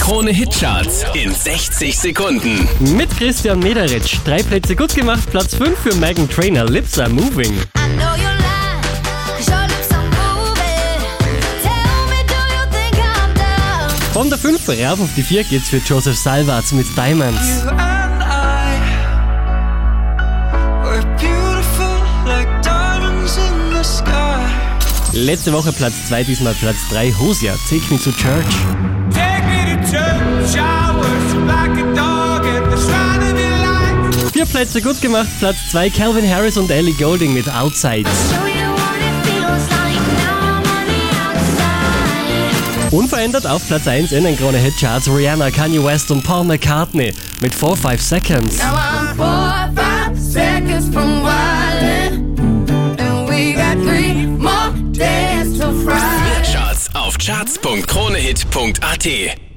Krone Hitcharts in 60 Sekunden. Mit Christian Mederitsch. Drei Plätze gut gemacht. Platz 5 für Megan Trainer. Lips are moving. I know you lie, 'cause your lips are moving. Tell me, do you think I'm dumb? Von der 5 rauf auf die 4 geht's für Joseph Salvatz mit Diamonds. You and I were beautiful like diamonds in the sky. Letzte Woche Platz 2, diesmal Platz 3. Hosia, Take Me to Church. Plätze gut gemacht. Platz 2, Calvin Harris und Ellie Golding mit Outside. Unverändert auf Platz 1 in den Krone Hitcharts Rihanna, Kanye West und Paul McCartney mit 4-5 Seconds. Now I'm four, five seconds from wildin'. Mehr Charts auf charts.kronehit.at.